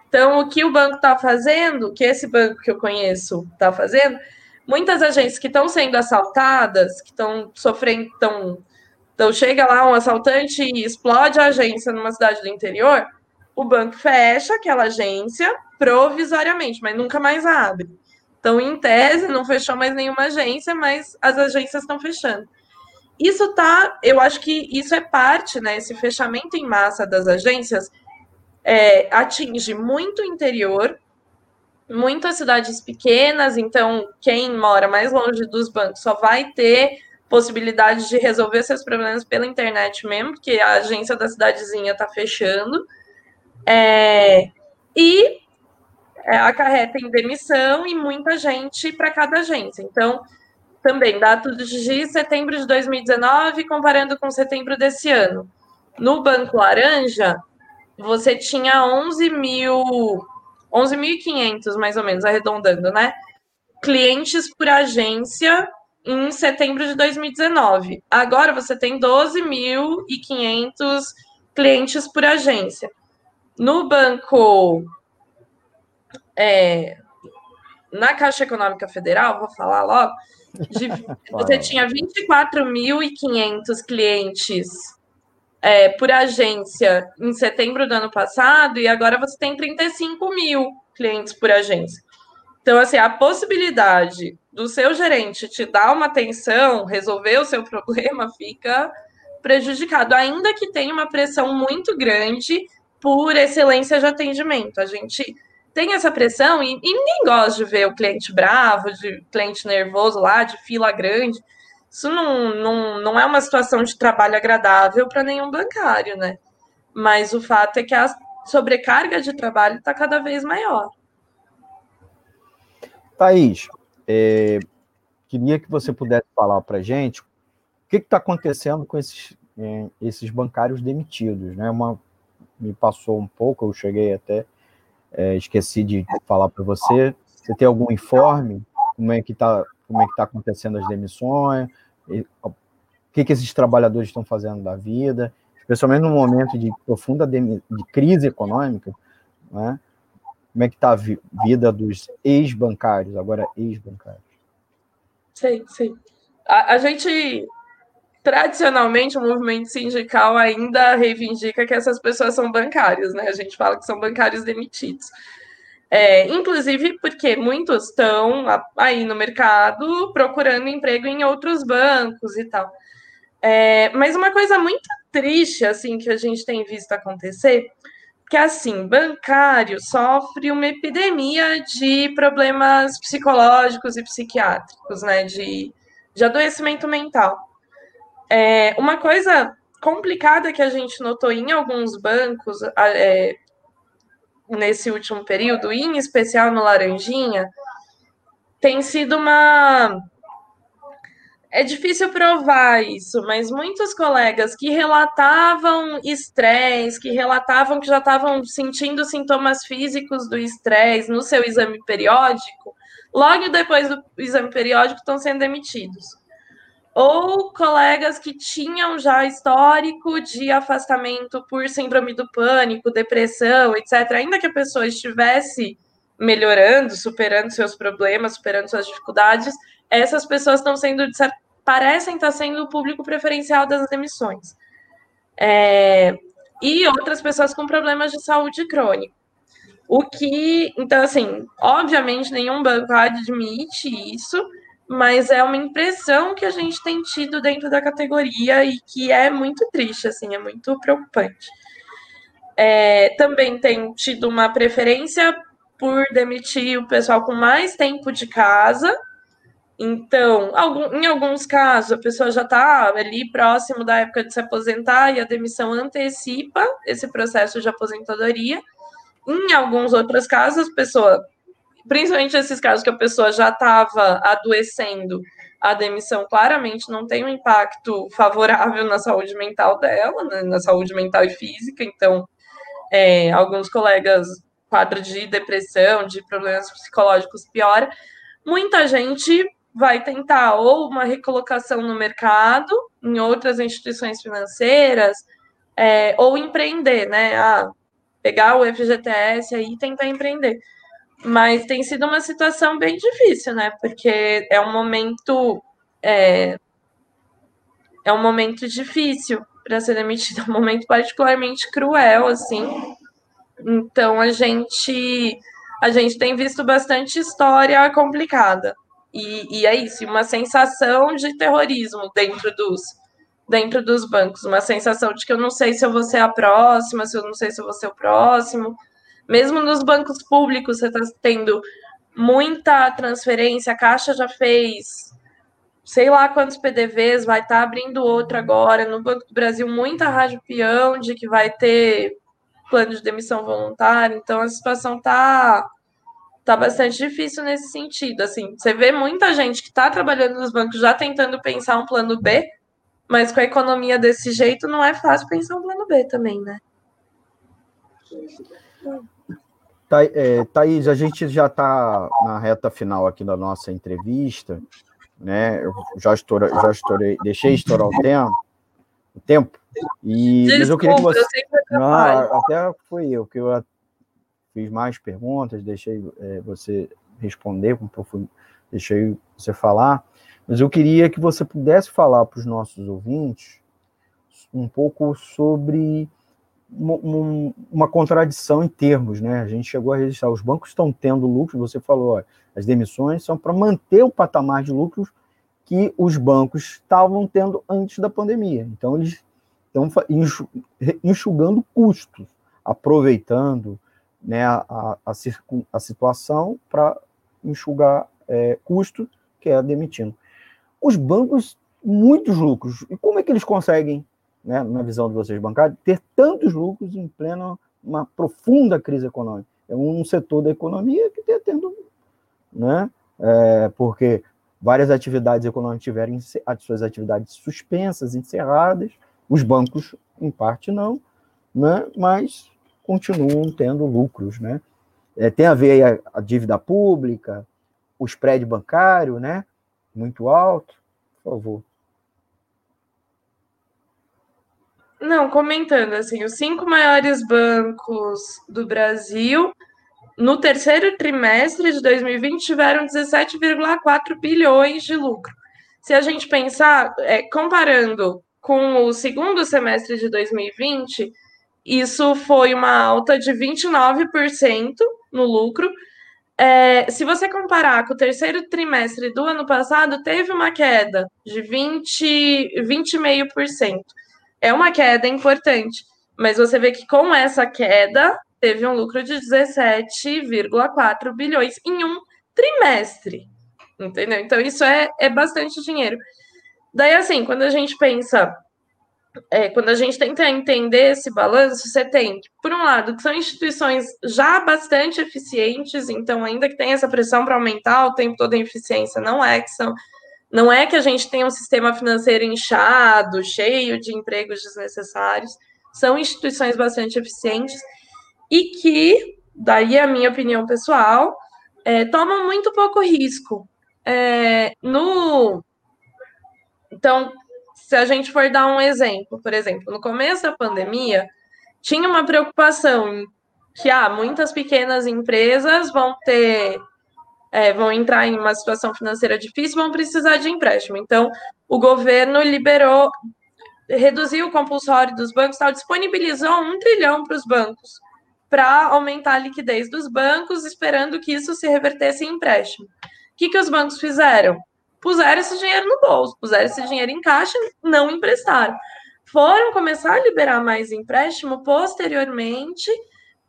Então, o que o banco está fazendo, o que esse banco que eu conheço está fazendo, muitas agências que estão sendo assaltadas, que estão sofrendo, estão. Então, chega lá um assaltante e explode a agência numa cidade do interior, o banco fecha aquela agência provisoriamente, mas nunca mais abre. Então, em tese, não fechou mais nenhuma agência, mas as agências estão fechando. Isso tá, eu acho que isso é parte, né? Esse fechamento em massa das agências é, atinge muito o interior, muitas cidades pequenas, então quem mora mais longe dos bancos só vai ter possibilidade de resolver seus problemas pela internet mesmo, porque a agência da cidadezinha está fechando. É, e é, acarreta em demissão e muita gente para cada agência. Então, também, dados de setembro de 2019, comparando com setembro desse ano. No Banco Laranja, você tinha 11 mil 11.500, mais ou menos, arredondando, né? Clientes por agência em setembro de 2019. Agora você tem 12.500 clientes por agência. No banco. É, na Caixa Econômica Federal, vou falar logo, de, [laughs] você tinha 24.500 clientes é, por agência em setembro do ano passado e agora você tem 35 mil clientes por agência. Então, assim, a possibilidade do seu gerente te dar uma atenção, resolver o seu [laughs] problema, fica prejudicado, ainda que tenha uma pressão muito grande por excelência de atendimento. A gente tem essa pressão e, e ninguém gosta de ver o cliente bravo, de cliente nervoso lá, de fila grande. Isso não, não, não é uma situação de trabalho agradável para nenhum bancário, né? Mas o fato é que a sobrecarga de trabalho está cada vez maior. Thaís, é, queria que você pudesse falar para a gente o que está acontecendo com esses, é, esses bancários demitidos. Né? Uma, me passou um pouco, eu cheguei até, é, esqueci de falar para você. Você tem algum informe? Como é que está como é que está acontecendo as demissões, o que, que esses trabalhadores estão fazendo da vida, especialmente no momento de profunda de crise econômica, né? como é que está a vi vida dos ex-bancários, agora ex-bancários? Sim, sim. A, a, gente, tradicionalmente, o movimento sindical ainda reivindica que essas pessoas são bancários, né? A gente fala que são bancários demitidos. É, inclusive porque muitos estão aí no mercado procurando emprego em outros bancos e tal. É, mas uma coisa muito triste assim que a gente tem visto acontecer, que assim, bancário sofre uma epidemia de problemas psicológicos e psiquiátricos, né? De, de adoecimento mental. É, uma coisa complicada que a gente notou em alguns bancos é, nesse último período, em especial no Laranjinha, tem sido uma é difícil provar isso, mas muitos colegas que relatavam estresse, que relatavam que já estavam sentindo sintomas físicos do estresse no seu exame periódico, logo depois do exame periódico estão sendo demitidos. Ou colegas que tinham já histórico de afastamento por síndrome do pânico, depressão, etc., ainda que a pessoa estivesse melhorando, superando seus problemas, superando suas dificuldades, essas pessoas estão sendo, parecem estar sendo o público preferencial das demissões. É, e outras pessoas com problemas de saúde crônico. O que, então, assim, obviamente nenhum banco admite isso, mas é uma impressão que a gente tem tido dentro da categoria e que é muito triste, assim, é muito preocupante. É, também tem tido uma preferência por demitir o pessoal com mais tempo de casa. Então, algum, em alguns casos, a pessoa já está ali próximo da época de se aposentar e a demissão antecipa esse processo de aposentadoria. Em alguns outros casos, a pessoa, principalmente esses casos que a pessoa já estava adoecendo, a demissão claramente não tem um impacto favorável na saúde mental dela, né, na saúde mental e física. Então, é, alguns colegas quadro de depressão, de problemas psicológicos piora, muita gente vai tentar ou uma recolocação no mercado, em outras instituições financeiras, é, ou empreender, né? Pegar o FGTS aí e tentar empreender. Mas tem sido uma situação bem difícil, né? Porque é um momento. É, é um momento difícil para ser demitido, é um momento particularmente cruel, assim, então a gente a gente tem visto bastante história complicada. E, e é isso, uma sensação de terrorismo dentro dos dentro dos bancos, uma sensação de que eu não sei se eu vou ser a próxima, se eu não sei se eu vou ser o próximo. Mesmo nos bancos públicos, você está tendo muita transferência, a Caixa já fez sei lá quantos PDVs, vai estar tá abrindo outro agora. No Banco do Brasil, muita rádio peão de que vai ter plano de demissão voluntária, então a situação tá tá bastante difícil nesse sentido. Assim, você vê muita gente que está trabalhando nos bancos já tentando pensar um plano B, mas com a economia desse jeito não é fácil pensar um plano B também, né? É, Thaís, a gente já está na reta final aqui da nossa entrevista, né? Eu já estourei, já estourei, deixei estourar o tempo, o tempo. E, Desculpa, mas eu queria que você. Não, até foi eu que eu fiz mais perguntas, deixei é, você responder com profundidade, deixei você falar, mas eu queria que você pudesse falar para os nossos ouvintes um pouco sobre uma, contradição em termos, né? A gente chegou a registrar, os bancos estão tendo lucros, você falou, ó, as demissões são para manter o patamar de lucros que os bancos estavam tendo antes da pandemia. Então, eles estão enxugando custos, aproveitando né, a, a, a situação para enxugar é, custo, que é demitindo. Os bancos, muitos lucros. E como é que eles conseguem, né, na visão de vocês bancários, ter tantos lucros em plena, uma profunda crise econômica? É um setor da economia que está tendo, né, é, porque várias atividades econômicas tiveram as suas atividades suspensas, encerradas, os bancos, em parte, não, né? mas continuam tendo lucros. Né? É, tem a ver a, a, dívida pública, o spread bancário, né? muito alto. Por favor. Não, comentando assim, os cinco maiores bancos do Brasil no terceiro trimestre de 2020 tiveram 17,4 bilhões de lucro. Se a gente pensar, é, comparando com o segundo semestre de 2020, isso foi uma alta de 29% no lucro. É, se você comparar com o terceiro trimestre do ano passado, teve uma queda de 20,5%. 20 é uma queda importante Mas você vê que com essa queda, teve um lucro de 17,4 bilhões em um trimestre. Entendeu? Então, isso é, é bastante dinheiro. Daí, assim, quando a gente pensa, é, quando a gente tenta entender esse balanço, você tem, por um lado, que são instituições já bastante eficientes, então, ainda que tenha essa pressão para aumentar o tempo todo a eficiência, não é que são. Não é que a gente tenha um sistema financeiro inchado, cheio de empregos desnecessários, são instituições bastante eficientes e que, daí a minha opinião pessoal, é, tomam muito pouco risco. É, no Então, se a gente for dar um exemplo, por exemplo, no começo da pandemia, tinha uma preocupação que ah, muitas pequenas empresas vão ter é, vão entrar em uma situação financeira difícil, vão precisar de empréstimo. Então, o governo liberou, reduziu o compulsório dos bancos, tal, disponibilizou um trilhão para os bancos para aumentar a liquidez dos bancos, esperando que isso se revertesse em empréstimo. O que, que os bancos fizeram? Puseram esse dinheiro no bolso, puseram esse dinheiro em caixa, não emprestaram. Foram começar a liberar mais empréstimo posteriormente,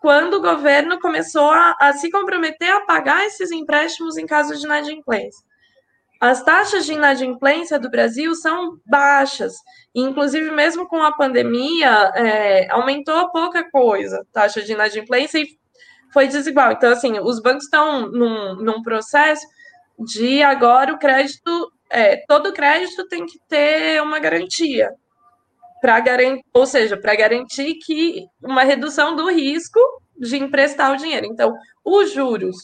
quando o governo começou a, a se comprometer a pagar esses empréstimos em caso de inadimplência. As taxas de inadimplência do Brasil são baixas, inclusive mesmo com a pandemia, é, aumentou pouca coisa, taxa de inadimplência e foi desigual. Então, assim, os bancos estão num, num processo de agora o crédito, é, todo crédito tem que ter uma garantia, para garantir, ou seja, para garantir que uma redução do risco de emprestar o dinheiro. Então, os juros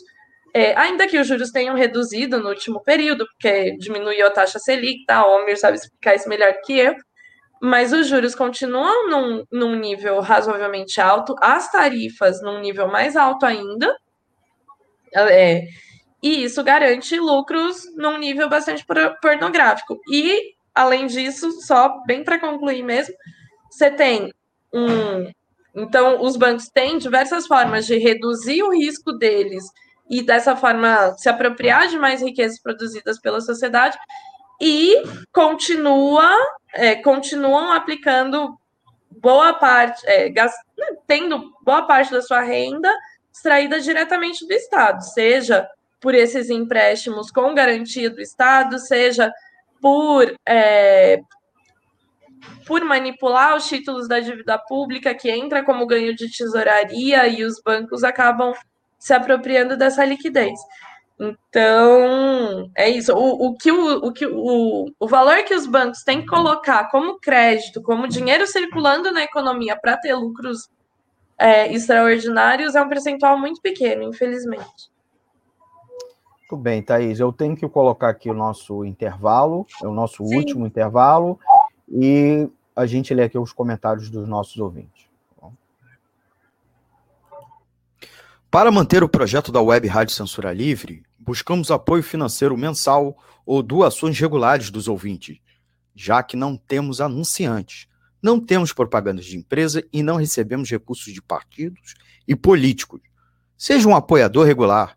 é, ainda que os juros tenham reduzido no último período, porque diminuiu a taxa Selic, tá? O Almir sabe explicar isso melhor que eu, mas os juros continuam num, num nível razoavelmente alto, as tarifas num nível mais alto ainda, é, e isso garante lucros num nível bastante pornográfico. E, além disso, só bem para concluir mesmo, você tem um. Então, os bancos têm diversas formas de reduzir o risco deles e dessa forma se apropriar de mais riquezas produzidas pela sociedade e continua é, continuam aplicando boa parte, é, gast... tendo boa parte da sua renda extraída diretamente do Estado, seja por esses empréstimos com garantia do Estado, seja por é, por manipular os títulos da dívida pública, que entra como ganho de tesouraria, e os bancos acabam se apropriando dessa liquidez. Então, é isso. O, o, que o, o, que o, o valor que os bancos têm que colocar como crédito, como dinheiro circulando na economia para ter lucros é, extraordinários é um percentual muito pequeno, infelizmente. Muito bem, Thaís. Eu tenho que colocar aqui o nosso intervalo, é o nosso Sim. último intervalo, e a gente lê aqui os comentários dos nossos ouvintes. Para manter o projeto da Web Rádio Censura Livre, buscamos apoio financeiro mensal ou doações regulares dos ouvintes, já que não temos anunciantes, não temos propagandas de empresa e não recebemos recursos de partidos e políticos. Seja um apoiador regular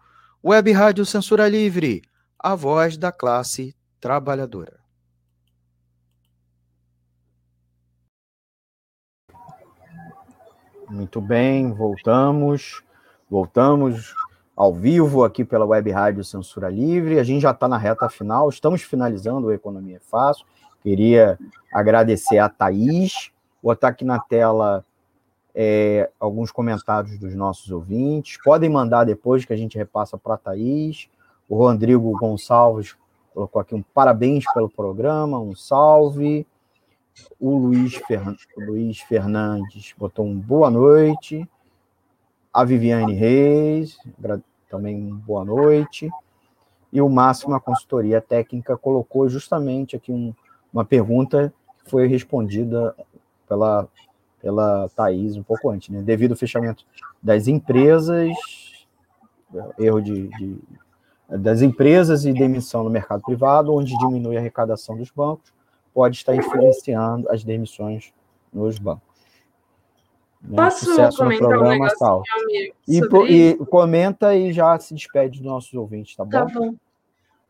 Web Rádio Censura Livre, a voz da classe trabalhadora. Muito bem, voltamos. Voltamos ao vivo aqui pela Web Rádio Censura Livre. A gente já está na reta final, estamos finalizando o Economia é Fácil. Queria agradecer a Thaís, botar aqui na tela é, alguns comentários dos nossos ouvintes. Podem mandar depois que a gente repassa para a Thaís. O Rodrigo Gonçalves colocou aqui um parabéns pelo programa, um salve. O Luiz, Fer... Luiz Fernandes botou um boa noite a Viviane Reis, também boa noite. E o Máximo, a consultoria técnica, colocou justamente aqui um, uma pergunta que foi respondida pela pela Thaís um pouco antes, né? Devido ao fechamento das empresas, erro de, de das empresas e demissão no mercado privado, onde diminui a arrecadação dos bancos, pode estar influenciando as demissões nos bancos. Né? Posso Sucesso comentar no programa, um tal. E, e, comenta e já se despede dos nossos ouvintes, tá bom? Tá bom.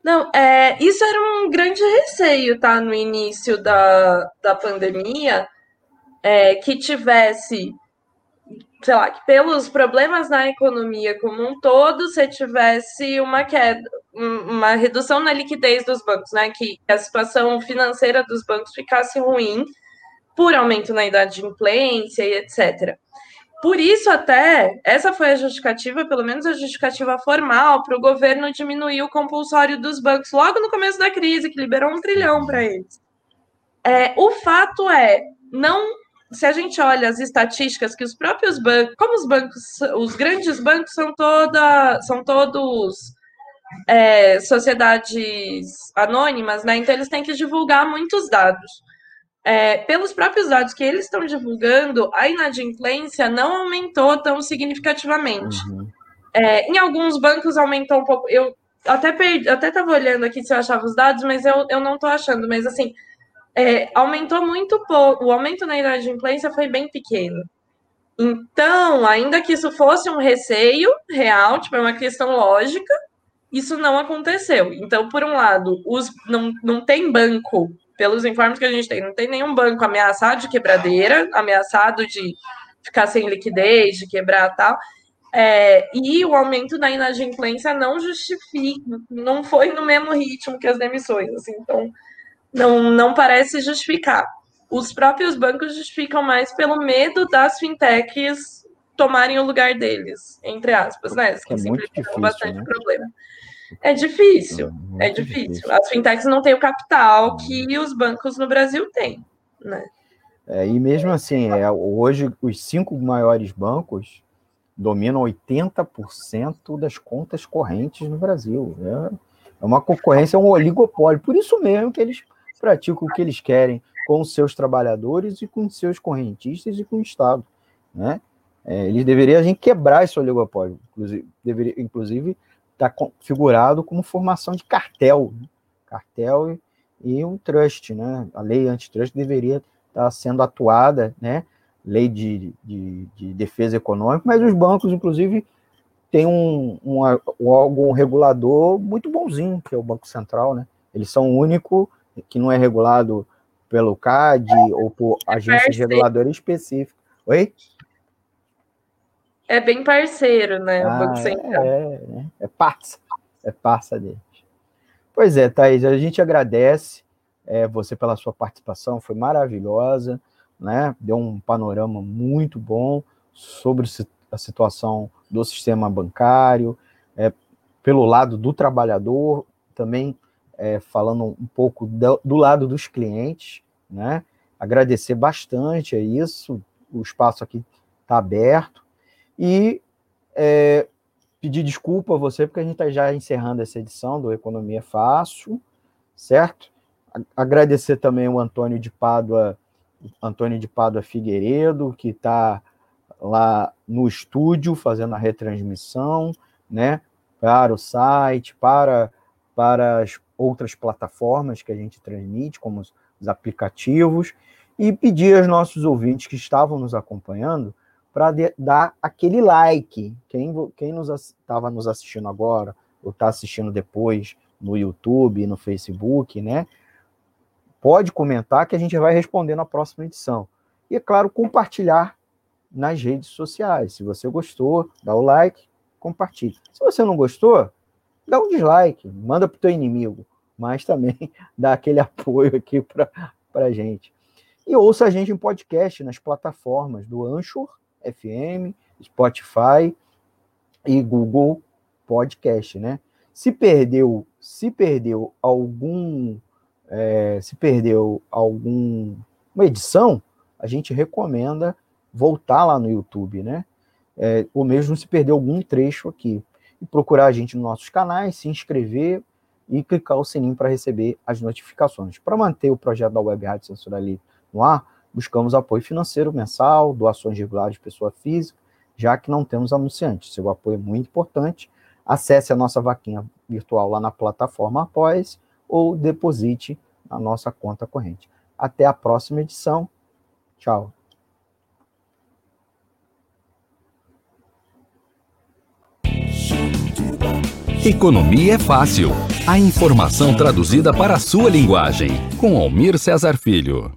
Não, é, isso era um grande receio, tá? No início da, da pandemia, é, que tivesse, sei lá, que pelos problemas na economia como um todo, você tivesse uma queda, uma redução na liquidez dos bancos, né? Que a situação financeira dos bancos ficasse ruim por aumento na idade de implência e etc. Por isso, até, essa foi a justificativa, pelo menos a justificativa formal, para o governo diminuir o compulsório dos bancos logo no começo da crise, que liberou um trilhão para eles. É, o fato é, não. Se a gente olha as estatísticas que os próprios bancos, como os bancos, os grandes bancos são toda, são todos é, sociedades anônimas, né? Então eles têm que divulgar muitos dados é, pelos próprios dados que eles estão divulgando, a inadimplência não aumentou tão significativamente. Uhum. É, em alguns bancos aumentou um pouco. Eu até perdi, até estava olhando aqui se eu achava os dados, mas eu, eu não estou achando. Mas assim, é, aumentou muito pouco. O aumento na inadimplência foi bem pequeno. Então, ainda que isso fosse um receio real, tipo, é uma questão lógica, isso não aconteceu. Então, por um lado, os, não, não tem banco pelos informes que a gente tem, não tem nenhum banco ameaçado de quebradeira, ameaçado de ficar sem liquidez, de quebrar tal. É, e o aumento da inadimplência não justifica, não foi no mesmo ritmo que as demissões, assim, então não, não parece justificar. Os próprios bancos justificam mais pelo medo das fintechs tomarem o lugar deles, entre aspas, né? Que é muito difícil, bastante né? problema. É difícil, é difícil. difícil. As fintechs não têm o capital que os bancos no Brasil têm, né? É, e mesmo assim, é, hoje os cinco maiores bancos dominam 80% das contas correntes no Brasil. Né? É uma concorrência, é um oligopólio. Por isso mesmo que eles praticam o que eles querem com seus trabalhadores e com seus correntistas e com o Estado. Né? É, eles deveriam a gente quebrar esse oligopólio. Inclusive, deveria, inclusive está configurado como formação de cartel, né? cartel e, e um trust, né? A lei antitrust deveria estar tá sendo atuada, né? Lei de, de, de, defesa econômica, mas os bancos, inclusive, têm um, um, um regulador muito bonzinho, que é o Banco Central, né? Eles são o único que não é regulado pelo CAD ou por agências reguladoras específicas. Oi? é bem parceiro, né? Ah, o Banco Central. É, é, é parça, é parça deles. Pois é, Thaís, a gente agradece é, você pela sua participação, foi maravilhosa, né? Deu um panorama muito bom sobre a situação do sistema bancário, é, pelo lado do trabalhador, também é, falando um pouco do, do lado dos clientes, né? Agradecer bastante a isso, o espaço aqui está aberto, e é, pedir desculpa a você, porque a gente está já encerrando essa edição do Economia Fácil, certo? Agradecer também o Antônio de Pádua, Antônio de Pádua Figueiredo, que está lá no estúdio fazendo a retransmissão, né? Para o site, para, para as outras plataformas que a gente transmite, como os, os aplicativos, e pedir aos nossos ouvintes que estavam nos acompanhando para dar aquele like. Quem, quem estava nos assistindo agora, ou está assistindo depois no YouTube, no Facebook, né? Pode comentar que a gente vai responder na próxima edição. E, é claro, compartilhar nas redes sociais. Se você gostou, dá o like, compartilhe. Se você não gostou, dá um dislike, manda para o teu inimigo, mas também [laughs] dá aquele apoio aqui para a gente. E ouça a gente em podcast nas plataformas do Anchor FM, Spotify e Google Podcast, né? Se perdeu, se perdeu algum, é, se perdeu alguma edição, a gente recomenda voltar lá no YouTube, né? É, ou mesmo se perdeu algum trecho aqui. E procurar a gente nos nossos canais, se inscrever e clicar o sininho para receber as notificações. Para manter o projeto da Web Rádio Censura no ar, buscamos apoio financeiro mensal, doações regulares de pessoa física, já que não temos anunciantes. Seu apoio é muito importante. Acesse a nossa vaquinha virtual lá na plataforma Após ou deposite na nossa conta corrente. Até a próxima edição. Tchau. Economia é fácil. A informação traduzida para a sua linguagem. Com Almir Cesar Filho.